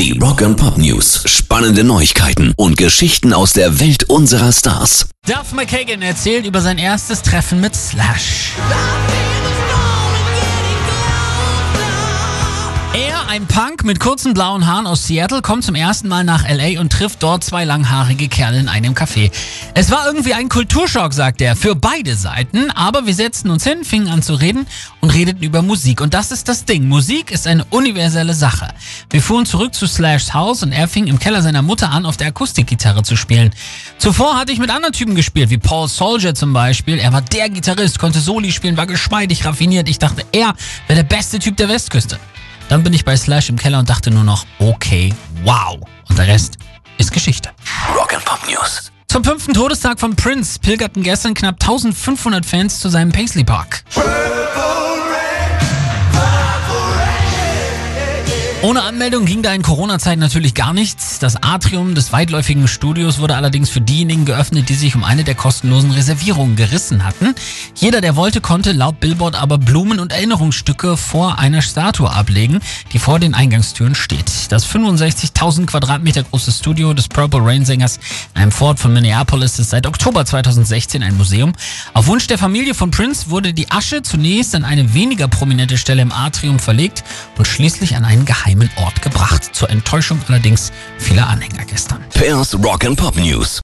Die Rock and Pop News. Spannende Neuigkeiten und Geschichten aus der Welt unserer Stars. Duff McKagan erzählt über sein erstes Treffen mit Slash. Ein Punk mit kurzen blauen Haaren aus Seattle, kommt zum ersten Mal nach LA und trifft dort zwei langhaarige Kerle in einem Café. Es war irgendwie ein Kulturschock, sagt er, für beide Seiten, aber wir setzten uns hin, fingen an zu reden und redeten über Musik. Und das ist das Ding. Musik ist eine universelle Sache. Wir fuhren zurück zu Slashs Haus und er fing im Keller seiner Mutter an, auf der Akustikgitarre zu spielen. Zuvor hatte ich mit anderen Typen gespielt, wie Paul Soldier zum Beispiel. Er war der Gitarrist, konnte Soli spielen, war geschmeidig, raffiniert. Ich dachte, er wäre der beste Typ der Westküste. Dann bin ich bei Slash im Keller und dachte nur noch, okay, wow. Und der Rest ist Geschichte. Rock and Pop News. Zum fünften Todestag von Prince pilgerten gestern knapp 1500 Fans zu seinem Paisley Park. Ohne Anmeldung ging da in Corona-Zeiten natürlich gar nichts. Das Atrium des weitläufigen Studios wurde allerdings für diejenigen geöffnet, die sich um eine der kostenlosen Reservierungen gerissen hatten. Jeder, der wollte, konnte laut Billboard aber Blumen und Erinnerungsstücke vor einer Statue ablegen, die vor den Eingangstüren steht. Das 65.000 Quadratmeter große Studio des Purple Rain Sängers in einem Fort von Minneapolis ist seit Oktober 2016 ein Museum. Auf Wunsch der Familie von Prince wurde die Asche zunächst an eine weniger prominente Stelle im Atrium verlegt und schließlich an einen geheimen geheimen Ort gebracht. Zur Enttäuschung allerdings vieler Anhänger gestern. Pairs Rock and Pop News.